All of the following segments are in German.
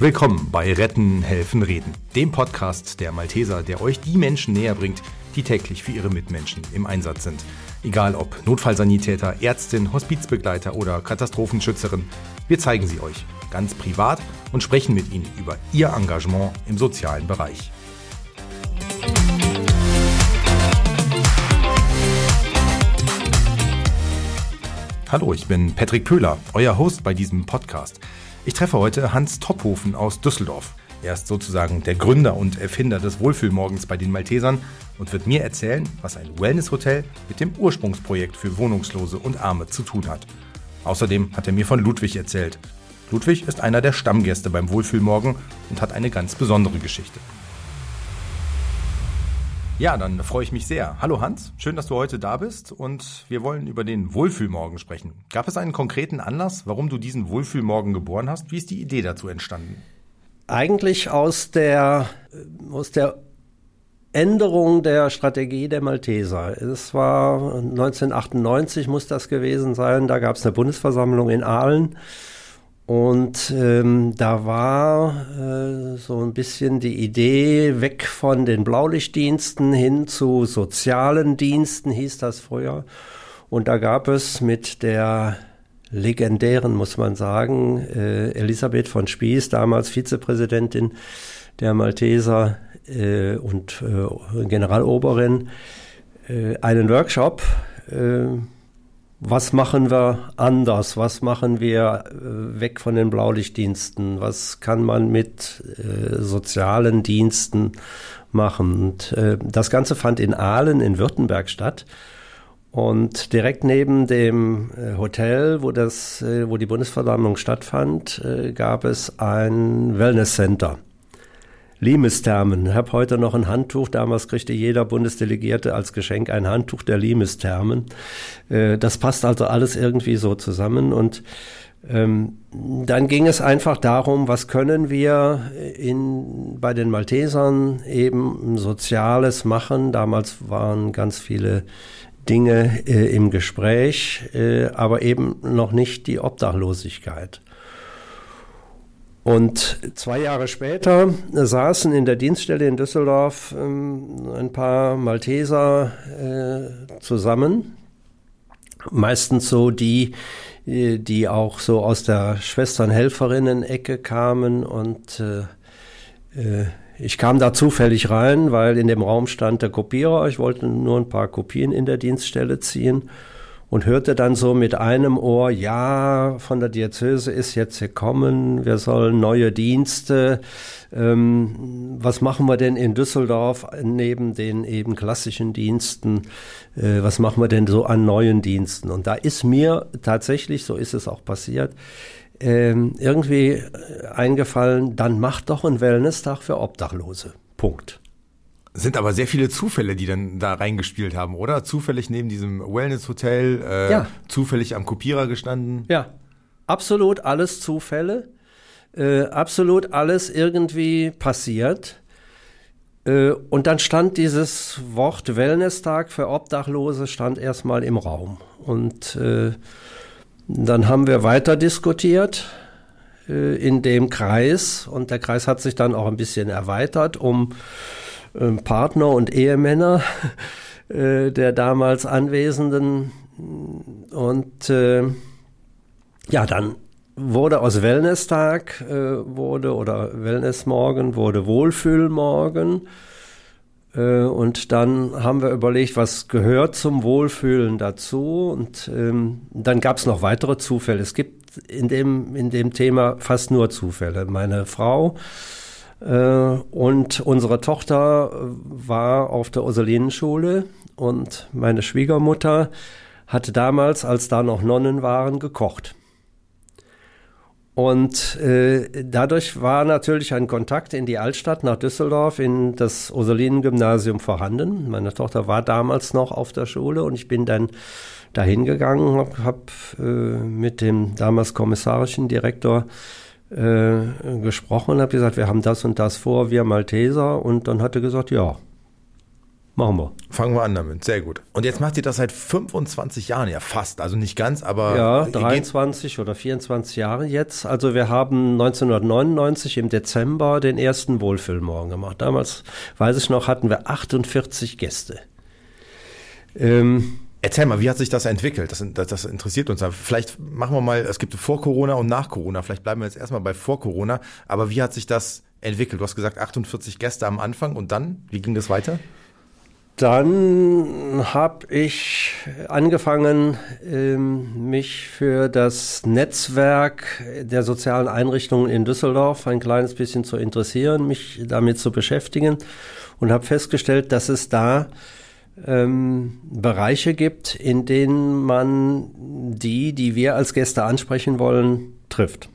Willkommen bei Retten, Helfen, Reden, dem Podcast der Malteser, der euch die Menschen näher bringt, die täglich für ihre Mitmenschen im Einsatz sind. Egal ob Notfallsanitäter, Ärztin, Hospizbegleiter oder Katastrophenschützerin, wir zeigen sie euch ganz privat und sprechen mit ihnen über ihr Engagement im sozialen Bereich. Hallo, ich bin Patrick Pöhler, euer Host bei diesem Podcast. Ich treffe heute Hans Tophofen aus Düsseldorf. Er ist sozusagen der Gründer und Erfinder des Wohlfühlmorgens bei den Maltesern und wird mir erzählen, was ein Wellness-Hotel mit dem Ursprungsprojekt für Wohnungslose und Arme zu tun hat. Außerdem hat er mir von Ludwig erzählt. Ludwig ist einer der Stammgäste beim Wohlfühlmorgen und hat eine ganz besondere Geschichte. Ja, dann freue ich mich sehr. Hallo Hans, schön, dass du heute da bist und wir wollen über den Wohlfühlmorgen sprechen. Gab es einen konkreten Anlass, warum du diesen Wohlfühlmorgen geboren hast? Wie ist die Idee dazu entstanden? Eigentlich aus der, aus der Änderung der Strategie der Malteser. Es war 1998 muss das gewesen sein, da gab es eine Bundesversammlung in Aalen und ähm, da war äh, so ein bisschen die Idee weg von den Blaulichtdiensten hin zu sozialen Diensten, hieß das früher. Und da gab es mit der legendären, muss man sagen, äh, Elisabeth von Spieß, damals Vizepräsidentin der Malteser äh, und äh, Generaloberin, äh, einen Workshop äh, was machen wir anders? Was machen wir äh, weg von den Blaulichtdiensten? Was kann man mit äh, sozialen Diensten machen? Und, äh, das Ganze fand in Aalen in Württemberg statt. Und direkt neben dem äh, Hotel, wo, das, äh, wo die Bundesversammlung stattfand, gab es ein Wellness-Center. Limesthermen. Habe heute noch ein Handtuch. Damals kriegte jeder Bundesdelegierte als Geschenk ein Handtuch der Limesthermen. Äh, das passt also alles irgendwie so zusammen und ähm, dann ging es einfach darum, was können wir in, bei den Maltesern eben Soziales machen. Damals waren ganz viele Dinge äh, im Gespräch, äh, aber eben noch nicht die Obdachlosigkeit. Und zwei Jahre später saßen in der Dienststelle in Düsseldorf ähm, ein paar Malteser äh, zusammen. Meistens so die, äh, die auch so aus der Schwestern-Helferinnen-Ecke kamen und äh, ich kam da zufällig rein, weil in dem Raum stand der Kopierer. Ich wollte nur ein paar Kopien in der Dienststelle ziehen und hörte dann so mit einem Ohr, ja, von der Diözese ist jetzt gekommen, wir sollen neue Dienste. Ähm, was machen wir denn in Düsseldorf neben den eben klassischen Diensten? Äh, was machen wir denn so an neuen Diensten? Und da ist mir tatsächlich, so ist es auch passiert, ähm, irgendwie eingefallen, dann mach doch einen Wellness-Tag für Obdachlose. Punkt. Sind aber sehr viele Zufälle, die dann da reingespielt haben, oder? Zufällig neben diesem Wellness-Hotel, äh, ja. zufällig am Kopierer gestanden. Ja, absolut alles Zufälle, äh, absolut alles irgendwie passiert. Äh, und dann stand dieses Wort Wellness-Tag für Obdachlose stand erstmal im Raum. Und äh, dann haben wir weiter diskutiert äh, in dem Kreis und der Kreis hat sich dann auch ein bisschen erweitert um Partner und Ehemänner äh, der damals Anwesenden. Und äh, ja, dann wurde aus Wellness-Tag äh, wurde oder Wellness-Morgen wurde Wohlfühlmorgen. Und dann haben wir überlegt, was gehört zum Wohlfühlen dazu. Und ähm, dann gab es noch weitere Zufälle. Es gibt in dem, in dem Thema fast nur Zufälle. Meine Frau und unsere Tochter war auf der Ursulinenschule und meine Schwiegermutter hatte damals, als da noch Nonnen waren, gekocht. Und äh, dadurch war natürlich ein Kontakt in die Altstadt nach Düsseldorf in das Ursulinen-Gymnasium vorhanden. Meine Tochter war damals noch auf der Schule und ich bin dann dahin gegangen, habe hab, äh, mit dem damals kommissarischen Direktor äh, gesprochen und habe gesagt, wir haben das und das vor, wir Malteser. Und dann hat er gesagt, ja, Machen wir. Fangen wir an damit. Sehr gut. Und jetzt macht ihr das seit 25 Jahren, ja fast. Also nicht ganz, aber. Ja, 23 oder 24 Jahre jetzt. Also wir haben 1999 im Dezember den ersten Wohlfühlmorgen gemacht. Damals, weiß ich noch, hatten wir 48 Gäste. Ähm, Erzähl mal, wie hat sich das entwickelt? Das, das, das, interessiert uns. Vielleicht machen wir mal, es gibt vor Corona und nach Corona. Vielleicht bleiben wir jetzt erstmal bei vor Corona. Aber wie hat sich das entwickelt? Du hast gesagt 48 Gäste am Anfang und dann? Wie ging das weiter? Dann habe ich angefangen, ähm, mich für das Netzwerk der sozialen Einrichtungen in Düsseldorf ein kleines bisschen zu interessieren, mich damit zu beschäftigen und habe festgestellt, dass es da ähm, Bereiche gibt, in denen man die, die wir als Gäste ansprechen wollen, trifft.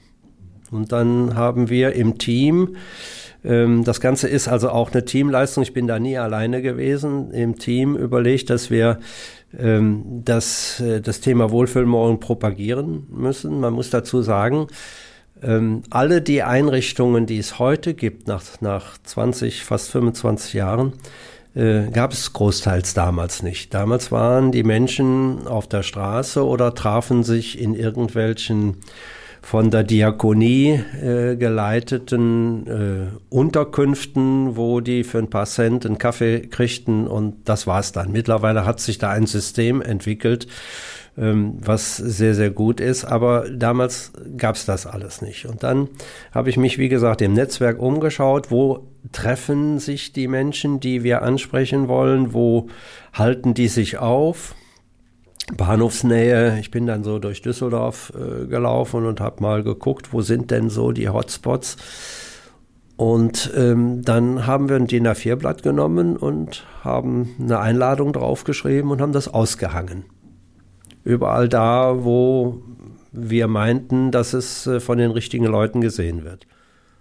Und dann haben wir im Team ähm, das Ganze ist also auch eine Teamleistung. Ich bin da nie alleine gewesen. Im Team überlegt, dass wir ähm, das, äh, das Thema Wohlfühlmorgen propagieren müssen. Man muss dazu sagen, ähm, alle die Einrichtungen, die es heute gibt, nach, nach 20, fast 25 Jahren, äh, gab es großteils damals nicht. Damals waren die Menschen auf der Straße oder trafen sich in irgendwelchen von der Diakonie äh, geleiteten äh, Unterkünften, wo die für ein paar Cent einen Kaffee kriegten und das war's dann. Mittlerweile hat sich da ein System entwickelt, was sehr, sehr gut ist, aber damals gab's das alles nicht. Und dann habe ich mich, wie gesagt, im Netzwerk umgeschaut, wo treffen sich die Menschen, die wir ansprechen wollen, wo halten die sich auf Bahnhofsnähe. Ich bin dann so durch Düsseldorf äh, gelaufen und habe mal geguckt, wo sind denn so die Hotspots. Und ähm, dann haben wir ein DIN A4-Blatt genommen und haben eine Einladung draufgeschrieben und haben das ausgehangen. Überall da, wo wir meinten, dass es äh, von den richtigen Leuten gesehen wird.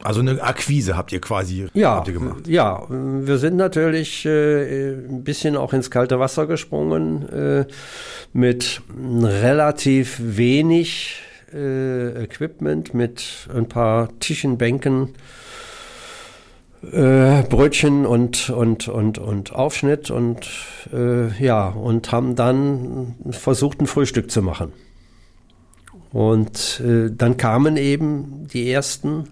Also eine Akquise habt ihr quasi ja, ihr gemacht. Ja, wir sind natürlich äh, ein bisschen auch ins kalte Wasser gesprungen äh, mit relativ wenig äh, Equipment, mit ein paar Tischen, Bänken, äh, Brötchen und, und, und, und Aufschnitt und äh, ja, und haben dann versucht, ein Frühstück zu machen. Und äh, dann kamen eben die ersten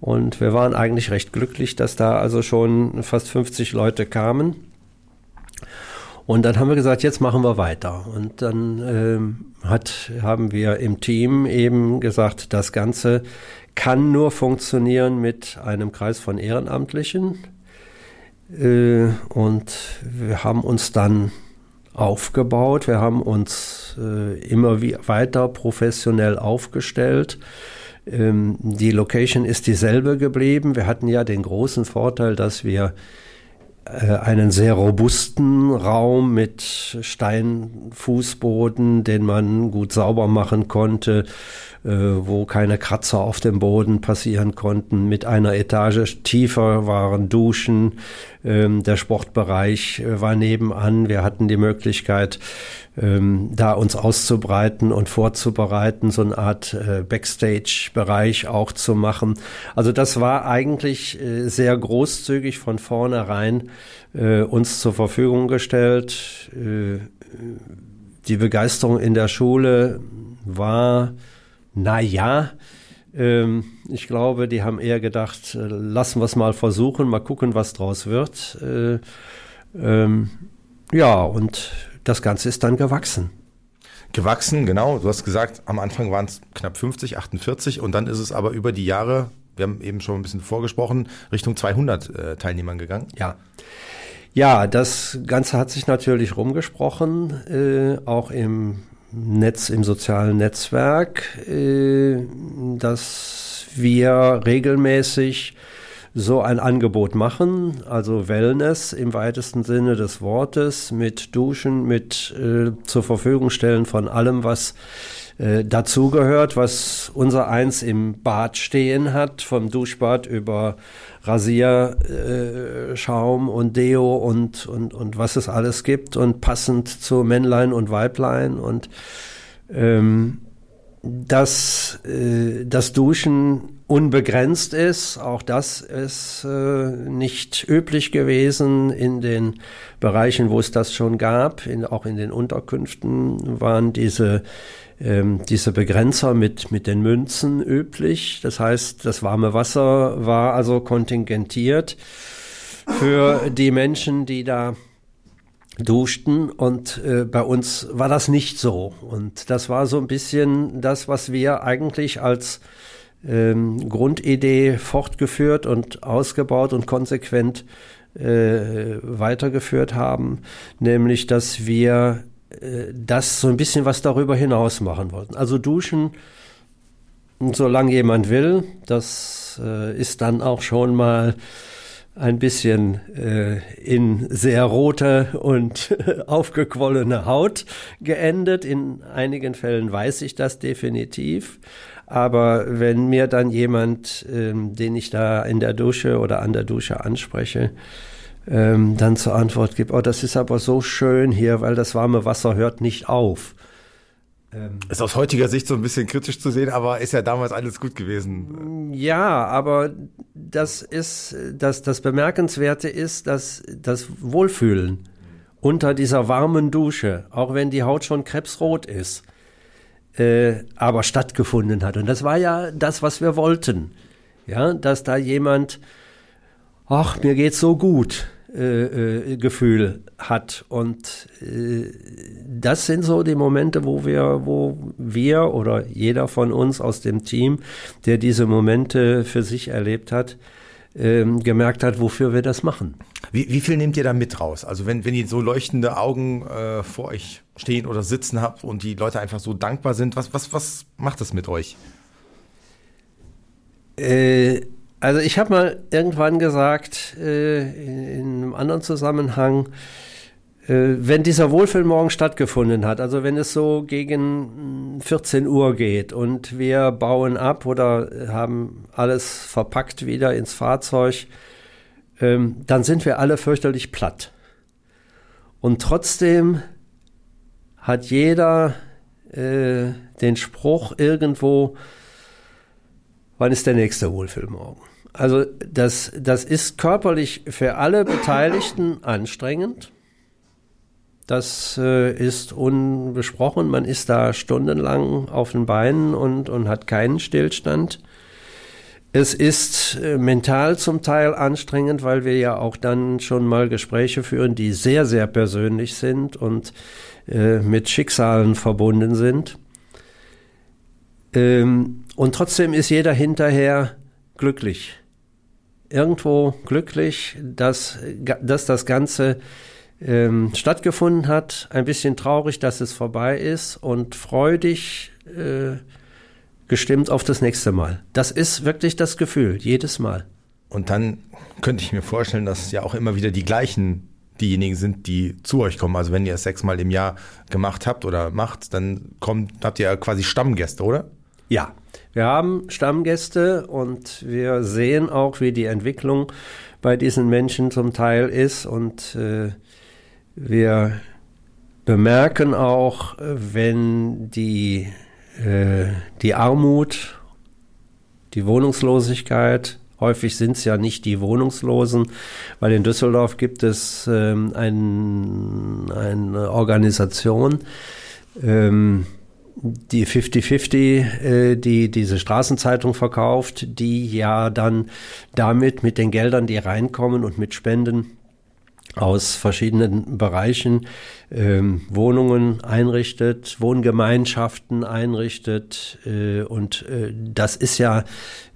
und wir waren eigentlich recht glücklich, dass da also schon fast 50 Leute kamen. Und dann haben wir gesagt, jetzt machen wir weiter. Und dann ähm, hat, haben wir im Team eben gesagt, das Ganze kann nur funktionieren mit einem Kreis von Ehrenamtlichen. Äh, und wir haben uns dann aufgebaut. Wir haben uns äh, immer weiter professionell aufgestellt. Ähm, die Location ist dieselbe geblieben. Wir hatten ja den großen Vorteil, dass wir einen sehr robusten Raum mit Steinfußboden, den man gut sauber machen konnte, äh, wo keine Kratzer auf dem Boden passieren konnten. Mit einer Etage tiefer waren Duschen. Ähm, der Sportbereich äh, war nebenan. Wir hatten die Möglichkeit, ähm, da uns auszubreiten und vorzubereiten, so eine Art äh, Backstage-Bereich auch zu machen. Also das war eigentlich äh, sehr großzügig von vornherein äh, uns zur Verfügung gestellt. Äh, die Begeisterung in der Schule war, na ja, ähm, ich glaube, die haben eher gedacht, äh, lassen wir es mal versuchen, mal gucken, was draus wird. Äh, ähm, ja, und das Ganze ist dann gewachsen. Gewachsen, genau. Du hast gesagt, am Anfang waren es knapp 50, 48 und dann ist es aber über die Jahre, wir haben eben schon ein bisschen vorgesprochen, Richtung 200 äh, Teilnehmern gegangen. Ja. Ja, das Ganze hat sich natürlich rumgesprochen, äh, auch im Netz, im sozialen Netzwerk, äh, dass wir regelmäßig so ein Angebot machen, also Wellness im weitesten Sinne des Wortes, mit Duschen, mit äh, zur Verfügung stellen von allem, was äh, dazugehört, was unser eins im Bad stehen hat, vom Duschbad über Rasierschaum äh, und Deo und, und, und was es alles gibt und passend zu Männlein und Weiblein und ähm, dass äh, das Duschen unbegrenzt ist. Auch das ist äh, nicht üblich gewesen in den Bereichen, wo es das schon gab. In, auch in den Unterkünften waren diese ähm, diese Begrenzer mit, mit den Münzen üblich. Das heißt, das warme Wasser war also kontingentiert für die Menschen, die da duschten und äh, bei uns war das nicht so und das war so ein bisschen das, was wir eigentlich als ähm, Grundidee fortgeführt und ausgebaut und konsequent äh, weitergeführt haben, nämlich dass wir äh, das so ein bisschen was darüber hinaus machen wollten. Also duschen, solange jemand will, das äh, ist dann auch schon mal ein bisschen äh, in sehr rote und aufgequollene Haut geendet. In einigen Fällen weiß ich das definitiv. Aber wenn mir dann jemand, ähm, den ich da in der Dusche oder an der Dusche anspreche, ähm, dann zur Antwort gibt, oh, das ist aber so schön hier, weil das warme Wasser hört nicht auf. Ähm, ist aus heutiger Sicht so ein bisschen kritisch zu sehen, aber ist ja damals alles gut gewesen. Ja, aber das ist, das, das Bemerkenswerte ist, dass das Wohlfühlen unter dieser warmen Dusche, auch wenn die Haut schon krebsrot ist, äh, aber stattgefunden hat. Und das war ja das, was wir wollten. Ja, dass da jemand, ach, mir geht's so gut äh, äh, Gefühl hat. Und äh, das sind so die Momente, wo wir, wo wir oder jeder von uns aus dem Team, der diese Momente für sich erlebt hat, ähm, gemerkt hat, wofür wir das machen. Wie, wie viel nehmt ihr da mit raus? Also wenn, wenn ihr so leuchtende Augen vor euch stehen oder sitzen habt und die Leute einfach so dankbar sind, was, was, was macht das mit euch? Äh, also ich habe mal irgendwann gesagt, äh, in einem anderen Zusammenhang, äh, wenn dieser Wohlfühlmorgen stattgefunden hat, also wenn es so gegen 14 Uhr geht und wir bauen ab oder haben alles verpackt wieder ins Fahrzeug, ähm, dann sind wir alle fürchterlich platt. Und trotzdem hat jeder äh, den Spruch irgendwo, wann ist der nächste Wohlfühlmorgen? Also das, das ist körperlich für alle Beteiligten anstrengend. Das äh, ist unbesprochen. Man ist da stundenlang auf den Beinen und, und hat keinen Stillstand. Es ist äh, mental zum Teil anstrengend, weil wir ja auch dann schon mal Gespräche führen, die sehr, sehr persönlich sind und äh, mit Schicksalen verbunden sind. Ähm, und trotzdem ist jeder hinterher glücklich. Irgendwo glücklich, dass, dass das Ganze ähm, stattgefunden hat, ein bisschen traurig, dass es vorbei ist und freudig äh, gestimmt auf das nächste Mal. Das ist wirklich das Gefühl, jedes Mal. Und dann könnte ich mir vorstellen, dass ja auch immer wieder die gleichen diejenigen sind, die zu euch kommen. Also wenn ihr es sechsmal im Jahr gemacht habt oder macht, dann kommt, habt ihr ja quasi Stammgäste, oder? Ja, wir haben Stammgäste und wir sehen auch, wie die Entwicklung bei diesen Menschen zum Teil ist. Und äh, wir bemerken auch, wenn die, äh, die Armut, die Wohnungslosigkeit, häufig sind es ja nicht die Wohnungslosen, weil in Düsseldorf gibt es ähm, ein, eine Organisation, ähm, die 50-50, äh, die diese Straßenzeitung verkauft, die ja dann damit mit den Geldern, die reinkommen und mit Spenden aus verschiedenen Bereichen ähm, Wohnungen einrichtet, Wohngemeinschaften einrichtet äh, und äh, das ist ja,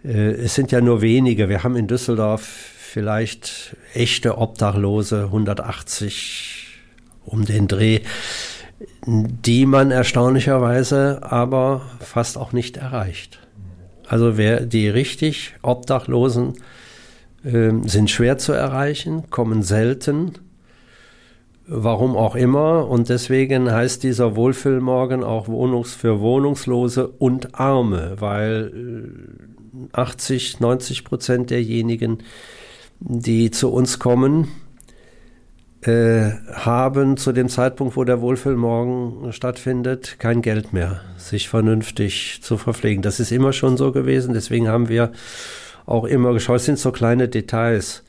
äh, es sind ja nur wenige. Wir haben in Düsseldorf vielleicht echte Obdachlose, 180 um den Dreh die man erstaunlicherweise aber fast auch nicht erreicht. Also wer die richtig Obdachlosen äh, sind schwer zu erreichen, kommen selten, warum auch immer. Und deswegen heißt dieser Wohlfühlmorgen auch Wohnungs für Wohnungslose und Arme, weil 80, äh, 90 Prozent derjenigen, die zu uns kommen, haben zu dem Zeitpunkt, wo der Wohlfühlmorgen stattfindet, kein Geld mehr, sich vernünftig zu verpflegen. Das ist immer schon so gewesen. Deswegen haben wir auch immer geschaut, es sind so kleine Details.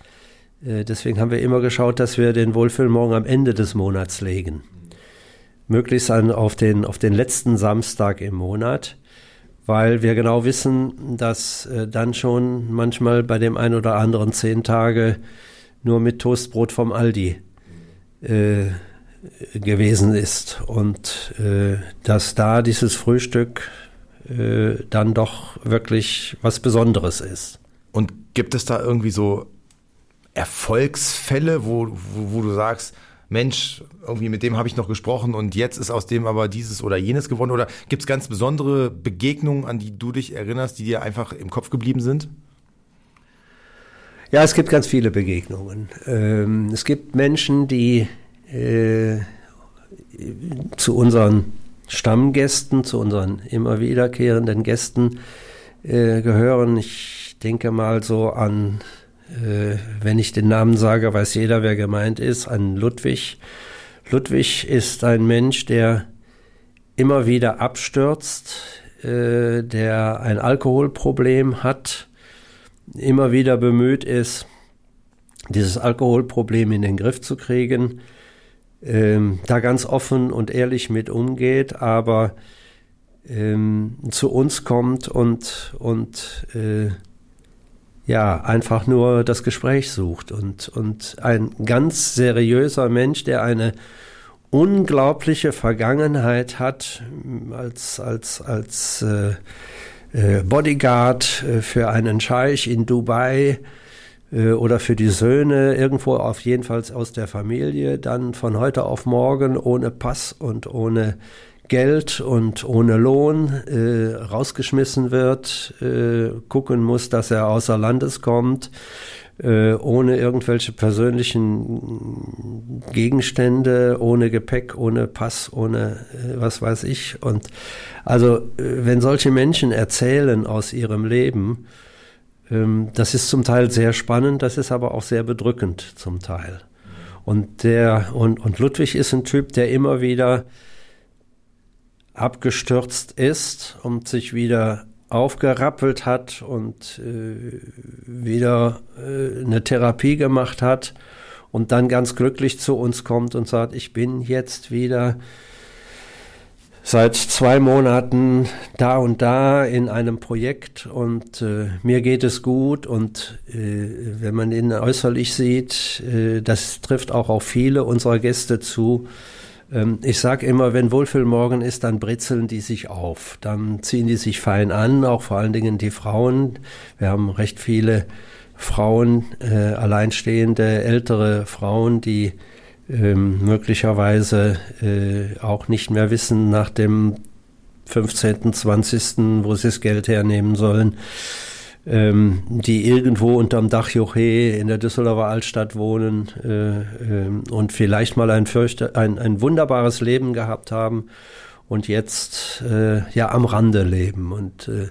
Äh, deswegen haben wir immer geschaut, dass wir den Wohlfühlmorgen am Ende des Monats legen. Möglichst an, auf, den, auf den letzten Samstag im Monat, weil wir genau wissen, dass äh, dann schon manchmal bei dem einen oder anderen zehn Tage nur mit Toastbrot vom Aldi äh, gewesen ist und äh, dass da dieses Frühstück äh, dann doch wirklich was Besonderes ist. Und gibt es da irgendwie so Erfolgsfälle, wo, wo, wo du sagst, Mensch, irgendwie mit dem habe ich noch gesprochen und jetzt ist aus dem aber dieses oder jenes geworden? Oder gibt es ganz besondere Begegnungen, an die du dich erinnerst, die dir einfach im Kopf geblieben sind? Ja, es gibt ganz viele Begegnungen. Ähm, es gibt Menschen, die äh, zu unseren Stammgästen, zu unseren immer wiederkehrenden Gästen äh, gehören. Ich denke mal so an, äh, wenn ich den Namen sage, weiß jeder, wer gemeint ist, an Ludwig. Ludwig ist ein Mensch, der immer wieder abstürzt, der ein Alkoholproblem hat, immer wieder bemüht ist, dieses Alkoholproblem in den Griff zu kriegen, ähm, da ganz offen und ehrlich mit umgeht, aber ähm, zu uns kommt und, und äh, ja, einfach nur das Gespräch sucht und, und ein ganz seriöser Mensch, der eine unglaubliche Vergangenheit hat als, als, als äh, Bodyguard äh, für einen Scheich in Dubai äh, oder für die Söhne irgendwo auf jeden Fall aus der Familie, dann von heute auf morgen ohne Pass und ohne Geld und ohne Lohn äh, rausgeschmissen wird, äh, gucken muss, dass er außer Landes kommt, äh, ohne irgendwelche persönlichen Gegenstände, ohne Gepäck, ohne Pass, ohne äh, was weiß ich. Und also, äh, wenn solche Menschen erzählen aus ihrem Leben, ähm, das ist zum Teil sehr spannend, das ist aber auch sehr bedrückend zum Teil. Und der, und, und Ludwig ist ein Typ, der immer wieder abgestürzt ist und sich wieder aufgerappelt hat und äh, wieder äh, eine Therapie gemacht hat und dann ganz glücklich zu uns kommt und sagt, ich bin jetzt wieder seit zwei Monaten da und da in einem Projekt und äh, mir geht es gut und äh, wenn man ihn äußerlich sieht, äh, das trifft auch auf viele unserer Gäste zu, ich sage immer, wenn Wohlfühlmorgen ist, dann britzeln die sich auf. Dann ziehen die sich fein an, auch vor allen Dingen die Frauen. Wir haben recht viele Frauen, äh, alleinstehende, ältere Frauen, die ähm, möglicherweise äh, auch nicht mehr wissen nach dem 15., 20., wo sie das Geld hernehmen sollen ähm, die irgendwo unterm Dach Joche in der Düsseldorfer Altstadt wohnen äh, äh, und vielleicht mal ein, fürchte, ein, ein wunderbares Leben gehabt haben und jetzt äh, ja am Rande leben. Und äh,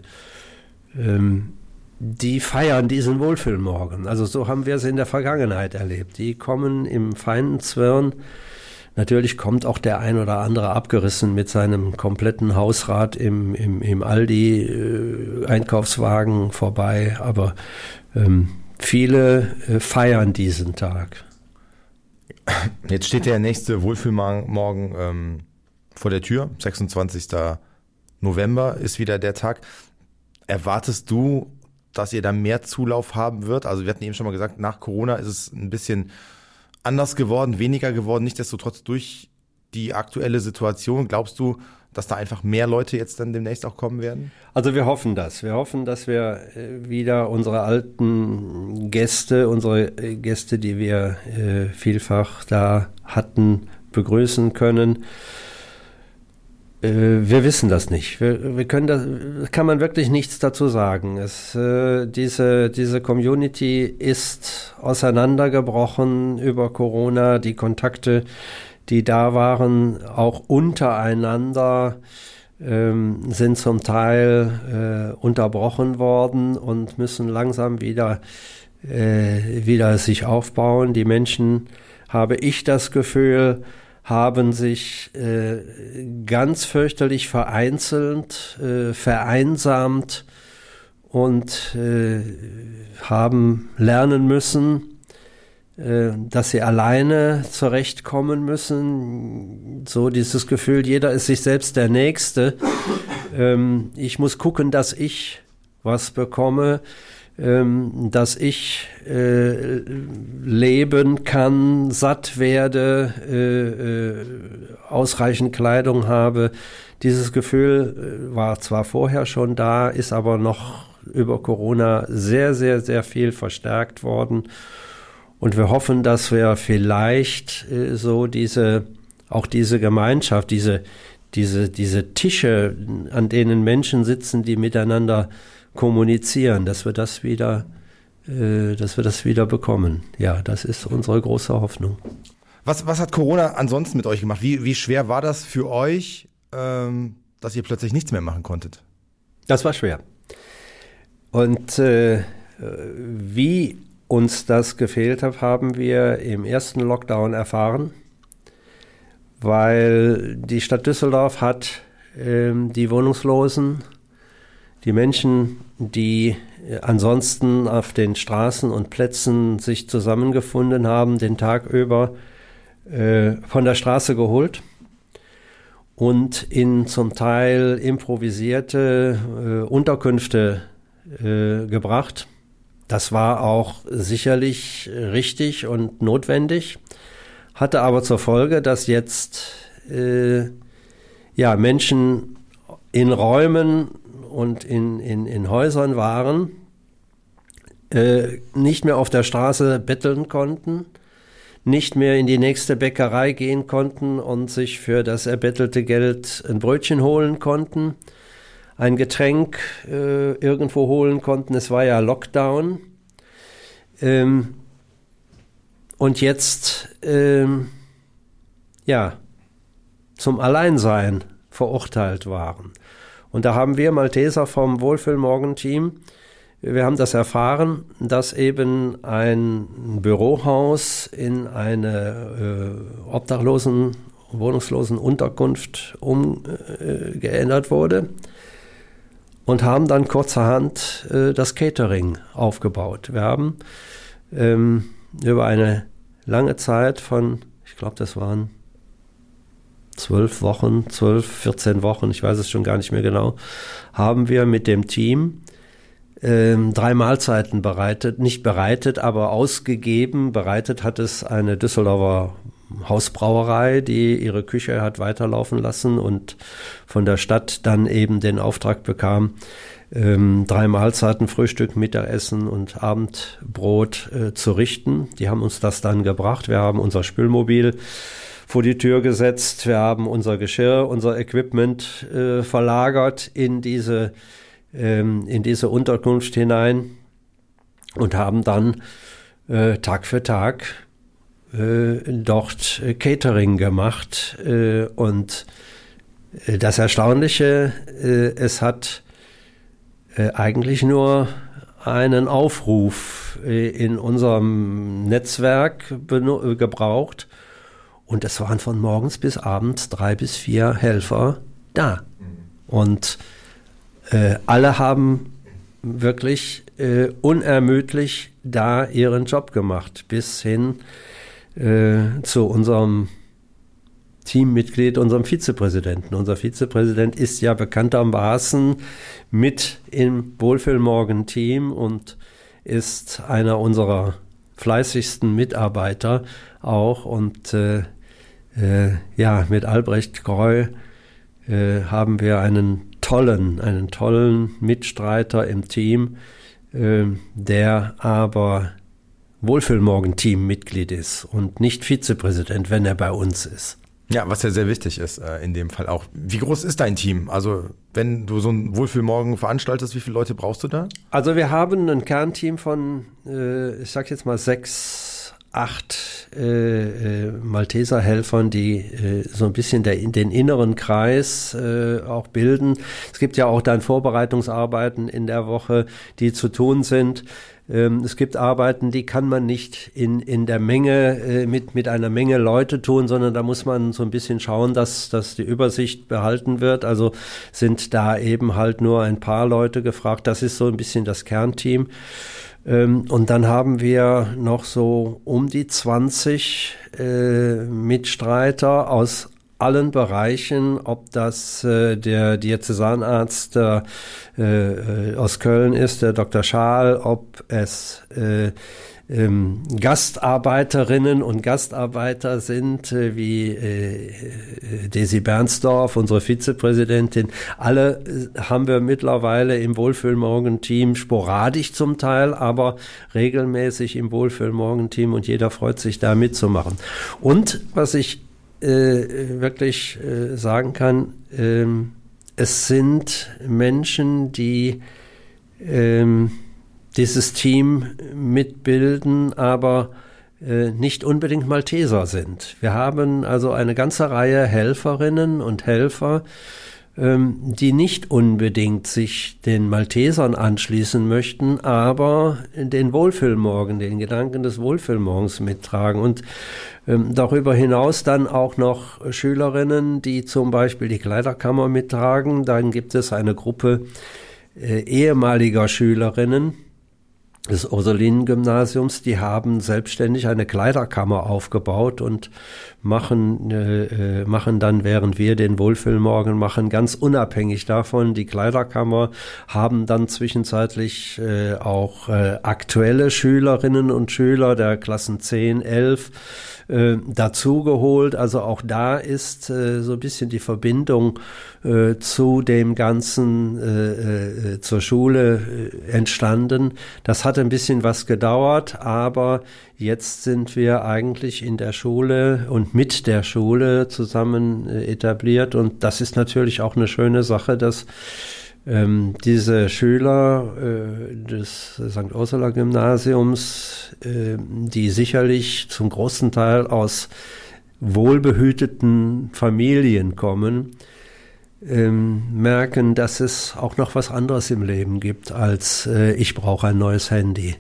ähm, die feiern diesen Wohlfühlmorgen. Also so haben wir es in der Vergangenheit erlebt. Die kommen im feinen Zwirn Natürlich kommt auch der ein oder andere abgerissen mit seinem kompletten Hausrat im, im, im Aldi-Einkaufswagen äh, vorbei, aber ähm, viele äh, feiern diesen Tag. Jetzt steht der nächste Wohlfühlmorgen ähm, vor der Tür, 26. November ist wieder der Tag. Erwartest du, dass ihr da mehr Zulauf haben wird? Also wir hatten eben schon mal gesagt, nach Corona ist es ein bisschen anders geworden, weniger geworden. Nichtsdestotrotz durch die aktuelle Situation, glaubst du, dass da einfach mehr Leute jetzt dann demnächst auch kommen werden? Also wir hoffen das. Wir hoffen, dass wir äh, wieder unsere alten Gäste, unsere äh, Gäste, die wir äh, vielfach da hatten, begrüßen können. Äh, wir wissen das nicht. Wir, wir können das, kann man wirklich nichts dazu sagen. Es, äh, diese, diese Community ist auseinandergebrochen über Corona. Die Kontakte, die da waren, auch untereinander, ähm, sind zum Teil äh, unterbrochen worden und müssen langsam wieder, äh, wieder sich aufbauen. Die Menschen habe ich das Gefühl, haben sich äh, ganz fürchterlich vereinzelt, äh, vereinsamt und äh, haben lernen müssen, äh, dass sie alleine zurechtkommen müssen. So dieses Gefühl, jeder ist sich selbst der Nächste. Ähm, ich muss gucken, dass ich was bekomme, dass ich äh, leben kann, satt werde, äh, ausreichend Kleidung habe. Dieses Gefühl war zwar vorher schon da, ist aber noch über Corona sehr, sehr, sehr viel verstärkt worden. Und wir hoffen, dass wir vielleicht äh, so diese, auch diese Gemeinschaft, diese, diese, diese Tische, an denen Menschen sitzen, die miteinander kommunizieren, dass wir das wieder, äh, dass wir das wieder bekommen. Ja, das ist unsere große Hoffnung. Was, was hat Corona ansonsten mit euch gemacht? Wie, wie schwer war das für euch, ähm, dass ihr plötzlich nichts mehr machen konntet? Das war schwer. Und äh, wie uns das gefehlt hat, haben wir im ersten Lockdown erfahren, weil die Stadt Düsseldorf hat ähm, die Wohnungslosen, die Menschen, die ansonsten auf den Straßen und Plätzen sich zusammengefunden haben, den Tag über äh, von der Straße geholt und in zum Teil improvisierte äh, Unterkünfte äh, gebracht. Das war auch sicherlich richtig und notwendig, hatte aber zur Folge, dass jetzt äh, ja, Menschen in Räumen und in, in, in Häusern waren, äh, nicht mehr auf der Straße betteln konnten, nicht mehr in die nächste Bäckerei gehen konnten und sich für das erbettelte Geld ein Brötchen holen konnten, ein Getränk äh, irgendwo holen konnten. Es war ja Lockdown. Ähm, und jetzt, ähm, ja, zum Alleinsein verurteilt waren. Und da haben wir Malteser vom Wohlfühlmorgen-Team, wir haben das erfahren, dass eben ein Bürohaus in eine äh, obdachlosen, wohnungslosen Unterkunft umgeändert äh, wurde und haben dann kurzerhand äh, das Catering aufgebaut. Wir haben ähm, über eine lange Zeit von, ich glaube, das waren zwölf Wochen, zwölf, 14 Wochen, ich weiß es schon gar nicht mehr genau, haben wir mit dem Team ähm, drei Mahlzeiten bereitet, nicht bereitet, aber ausgegeben. Bereitet hat es eine Düsseldorfer Hausbrauerei, die ihre Küche hat weiterlaufen lassen und von der Stadt dann eben den Auftrag bekam, ähm, drei Mahlzeiten, Frühstück, Mittagessen und Abendbrot äh, zu richten. Die haben uns das dann gebracht. Wir haben unser Spülmobil vor die Tür gesetzt. Wir haben unser Geschirr, unser Equipment äh, verlagert in diese, ähm, in diese Unterkunft hinein und haben dann äh, Tag für Tag äh, dort äh, Catering gemacht. Äh, und äh, das Erstaunliche, es hat eigentlich nur einen Aufruf in unserem Netzwerk gebraucht. Und es waren von morgens bis abends drei bis vier Helfer da. Und äh, alle haben wirklich äh, unermüdlich da ihren Job gemacht, bis hin äh, zu unserem Teammitglied, unserem Vizepräsidenten. Unser Vizepräsident ist ja bekanntermaßen mit im Wohlfühlmorgen-Team und ist einer unserer fleißigsten Mitarbeiter auch. Und äh, äh, ja, mit Albrecht Greu äh, haben wir einen tollen, einen tollen Mitstreiter im Team, äh, der aber Wohlfühlmorgen-Team-Mitglied ist und nicht Vizepräsident, wenn er bei uns ist. Ja, was ja sehr wichtig ist äh, in dem Fall auch. Wie groß ist dein Team? Also, wenn du so ein Wohlfühlmorgen veranstaltest, wie viele Leute brauchst du da? Also, wir haben ein Kernteam von, äh, ich sag jetzt mal, sechs acht äh, äh, Malteserhelfern, die äh, so ein bisschen der, den inneren Kreis äh, auch bilden. Es gibt ja auch dann Vorbereitungsarbeiten in der Woche, die zu tun sind. Ähm, es gibt Arbeiten, die kann man nicht in, in der Menge, äh, mit, mit einer Menge Leute tun, sondern da muss man so ein bisschen schauen, dass, dass die Übersicht behalten wird. Also sind da eben halt nur ein paar Leute gefragt. Das ist so ein bisschen das Kernteam. Ähm, und dann haben wir noch so um die 20 äh, Mitstreiter aus allen Bereichen, ob das äh, der Diözesanarzt äh, äh, aus Köln ist, der Dr. Schaal, ob es äh, ähm, Gastarbeiterinnen und Gastarbeiter sind, äh, wie äh, äh, Desi Bernsdorf, unsere Vizepräsidentin. Alle äh, haben wir mittlerweile im Wohlfühlmorgen-Team, sporadisch zum Teil, aber regelmäßig im Wohlfühlmorgen-Team und jeder freut sich da mitzumachen. Und was ich äh, wirklich äh, sagen kann, ähm, es sind Menschen, die ähm, dieses Team mitbilden, aber äh, nicht unbedingt Malteser sind. Wir haben also eine ganze Reihe Helferinnen und Helfer, die nicht unbedingt sich den Maltesern anschließen möchten, aber den Wohlfühlmorgen, den Gedanken des Wohlfühlmorgens mittragen und ähm, darüber hinaus dann auch noch Schülerinnen, die zum Beispiel die Kleiderkammer mittragen. Dann gibt es eine Gruppe äh, ehemaliger Schülerinnen, des Ursulinen-Gymnasiums, die haben selbstständig eine Kleiderkammer aufgebaut und machen, äh, äh, machen dann, während wir den Wohlfühlmorgen machen, ganz unabhängig davon, die Kleiderkammer haben dann zwischenzeitlich äh, auch äh, aktuelle Schülerinnen und Schüler der Klassen 10, 11 äh, dazugeholt. Also auch da ist äh, so ein bisschen die Verbindung äh, zu dem Ganzen äh, äh, zur Schule äh, entstanden. Das hat ein bisschen was gedauert, aber jetzt sind wir eigentlich in der Schule und mit der Schule zusammen äh, etabliert und das ist natürlich auch eine schöne Sache, dass ähm, diese Schüler äh, des St. Ursula Gymnasiums, äh, die sicherlich zum großen Teil aus wohlbehüteten Familien kommen, ähm, merken, dass es auch noch was anderes im Leben gibt als äh, ich brauche ein neues Handy.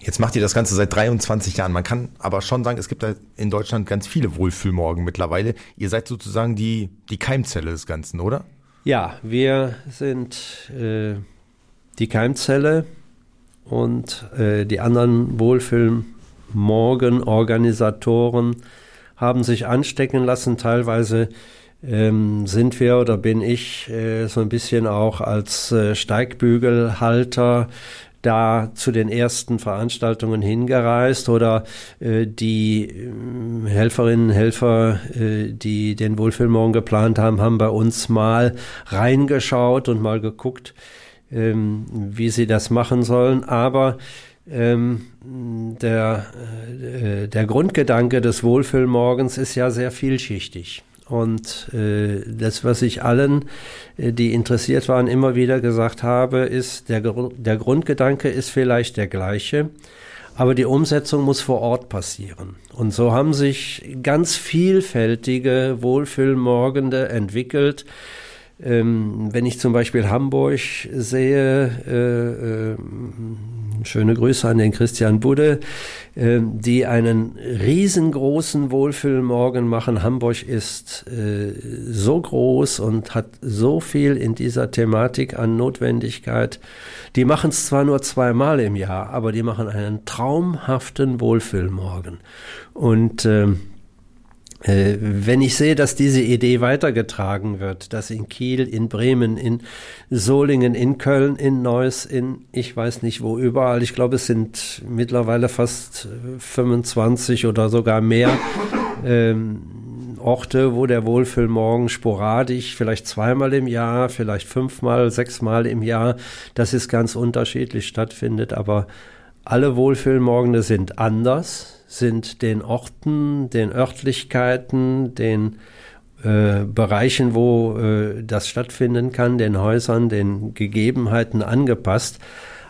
Jetzt macht ihr das Ganze seit 23 Jahren. Man kann aber schon sagen, es gibt da in Deutschland ganz viele Wohlfühlmorgen mittlerweile. Ihr seid sozusagen die, die Keimzelle des Ganzen, oder? Ja, wir sind äh, die Keimzelle und äh, die anderen Wohlfühlmorgen-Organisatoren haben sich anstecken lassen. Teilweise ähm, sind wir oder bin ich äh, so ein bisschen auch als äh, Steigbügelhalter da zu den ersten Veranstaltungen hingereist oder äh, die äh, Helferinnen und Helfer, äh, die den Wohlfühlmorgen geplant haben, haben bei uns mal reingeschaut und mal geguckt, ähm, wie sie das machen sollen. Aber ähm, der, äh, der Grundgedanke des Wohlfühlmorgens ist ja sehr vielschichtig. Und äh, das, was ich allen, äh, die interessiert waren, immer wieder gesagt habe, ist, der, der Grundgedanke ist vielleicht der gleiche, aber die Umsetzung muss vor Ort passieren. Und so haben sich ganz vielfältige Wohlfühlmorgende entwickelt, ähm, wenn ich zum Beispiel Hamburg sehe, äh, äh, schöne Grüße an den Christian Budde, äh, die einen riesengroßen Wohlfühlmorgen machen. Hamburg ist äh, so groß und hat so viel in dieser Thematik an Notwendigkeit. Die machen es zwar nur zweimal im Jahr, aber die machen einen traumhaften Wohlfühlmorgen. Und ähm, äh, wenn ich sehe, dass diese Idee weitergetragen wird, dass in Kiel, in Bremen, in Solingen, in Köln, in Neuss, in ich weiß nicht wo überall, ich glaube es sind mittlerweile fast 25 oder sogar mehr ähm, Orte, wo der Wohlfühlmorgen sporadisch, vielleicht zweimal im Jahr, vielleicht fünfmal, sechsmal im Jahr, das ist ganz unterschiedlich stattfindet, aber alle Wohlfühlmorgene sind anders sind den Orten, den Örtlichkeiten, den äh, Bereichen, wo äh, das stattfinden kann, den Häusern, den Gegebenheiten angepasst.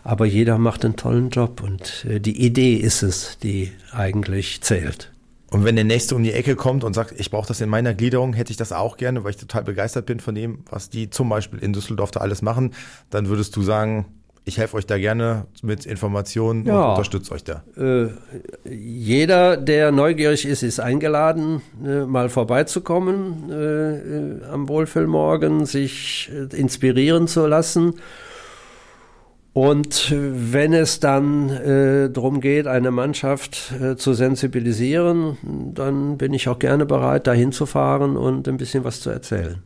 Aber jeder macht einen tollen Job und äh, die Idee ist es, die eigentlich zählt. Und wenn der Nächste um die Ecke kommt und sagt, ich brauche das in meiner Gliederung, hätte ich das auch gerne, weil ich total begeistert bin von dem, was die zum Beispiel in Düsseldorf da alles machen, dann würdest du sagen, ich helfe euch da gerne mit Informationen ja. und unterstütze euch da. Äh, jeder, der neugierig ist, ist eingeladen, äh, mal vorbeizukommen äh, äh am Wohlfühlmorgen, sich äh, inspirieren zu lassen und wenn es dann äh, darum geht, eine Mannschaft äh, zu sensibilisieren, dann bin ich auch gerne bereit, dahin zu fahren und ein bisschen was zu erzählen.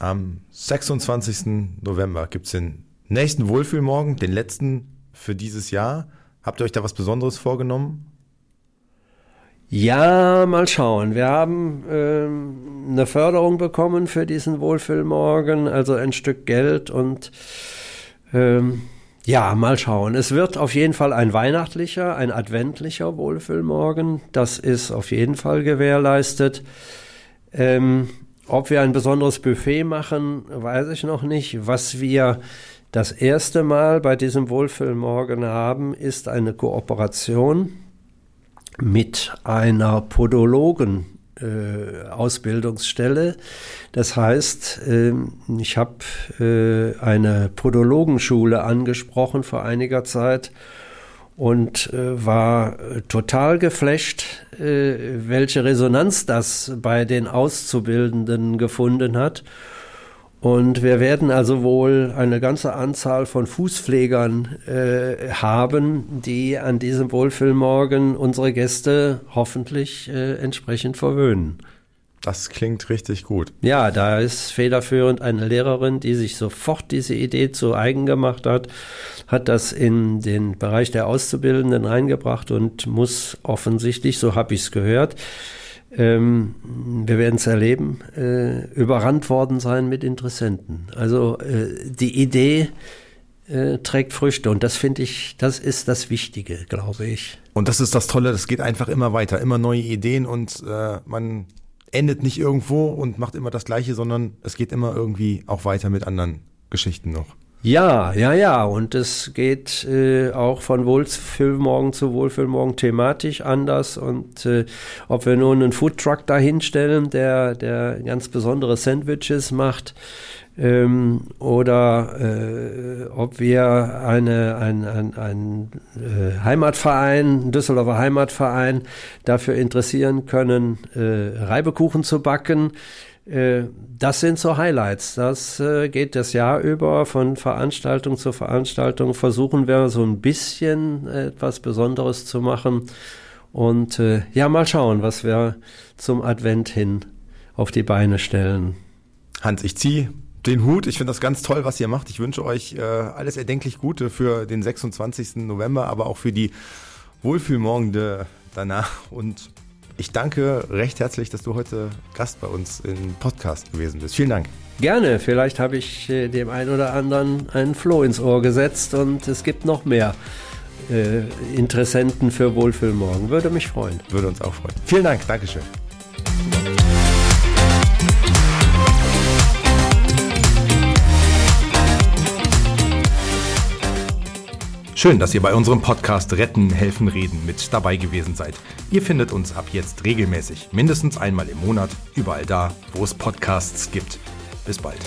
Am 26. November gibt es den nächsten Wohlfühlmorgen, den letzten für dieses Jahr. Habt ihr euch da was Besonderes vorgenommen? Ja, mal schauen. Wir haben ähm, eine Förderung bekommen für diesen Wohlfühlmorgen, also ein Stück Geld und ähm, ja, mal schauen. Es wird auf jeden Fall ein weihnachtlicher, ein adventlicher Wohlfühlmorgen. Das ist auf jeden Fall gewährleistet. Ähm, ob wir ein besonderes Buffet machen, weiß ich noch nicht. Was wir das erste Mal bei diesem Wohlfühlmorgen haben, ist eine Kooperation mit einer Podologen äh, Ausbildungsstelle. Das heißt, äh, ich habe äh, eine Podologenschule angesprochen vor einiger Zeit und äh, war total geflasht, welche Resonanz das bei den Auszubildenden gefunden hat. Und wir werden also wohl eine ganze Anzahl von Fußpflegern äh, haben, die an diesem Wohlfühlmorgen unsere Gäste hoffentlich äh, entsprechend verwöhnen. Das klingt richtig gut. Ja, da ist federführend eine Lehrerin, die sich sofort diese Idee zu eigen gemacht hat, hat das in den Bereich der Auszubildenden reingebracht und muss offensichtlich, so habe ich es gehört, ähm, wir werden es erleben, äh, überrannt worden sein mit Interessenten. Also äh, die Idee äh, trägt Früchte und das finde ich, das ist das Wichtige, glaube ich. Und das ist das Tolle, das geht einfach immer weiter, immer neue Ideen und äh, man endet nicht irgendwo und macht immer das Gleiche, sondern es geht immer irgendwie auch weiter mit anderen Geschichten noch. Ja, ja, ja. Und es geht äh, auch von Wohlfühlmorgen zu Wohlfühlmorgen thematisch anders. Und äh, ob wir nun einen Foodtruck dahinstellen, der, der ganz besondere Sandwiches macht, ähm, oder äh, ob wir eine, ein, ein, ein äh, Heimatverein, Düsseldorfer Heimatverein, dafür interessieren können, äh, Reibekuchen zu backen das sind so Highlights. Das äh, geht das Jahr über von Veranstaltung zu Veranstaltung. Versuchen wir so ein bisschen etwas Besonderes zu machen. Und äh, ja, mal schauen, was wir zum Advent hin auf die Beine stellen. Hans, ich ziehe den Hut. Ich finde das ganz toll, was ihr macht. Ich wünsche euch äh, alles erdenklich Gute für den 26. November, aber auch für die Wohlfühlmorgende danach und ich danke recht herzlich, dass du heute Gast bei uns im Podcast gewesen bist. Vielen Dank. Gerne. Vielleicht habe ich äh, dem einen oder anderen einen Floh ins Ohr gesetzt und es gibt noch mehr äh, Interessenten für Wohlfühlmorgen. Würde mich freuen. Würde uns auch freuen. Vielen Dank. Dankeschön. Schön, dass ihr bei unserem Podcast Retten, Helfen, Reden mit dabei gewesen seid. Ihr findet uns ab jetzt regelmäßig, mindestens einmal im Monat, überall da, wo es Podcasts gibt. Bis bald.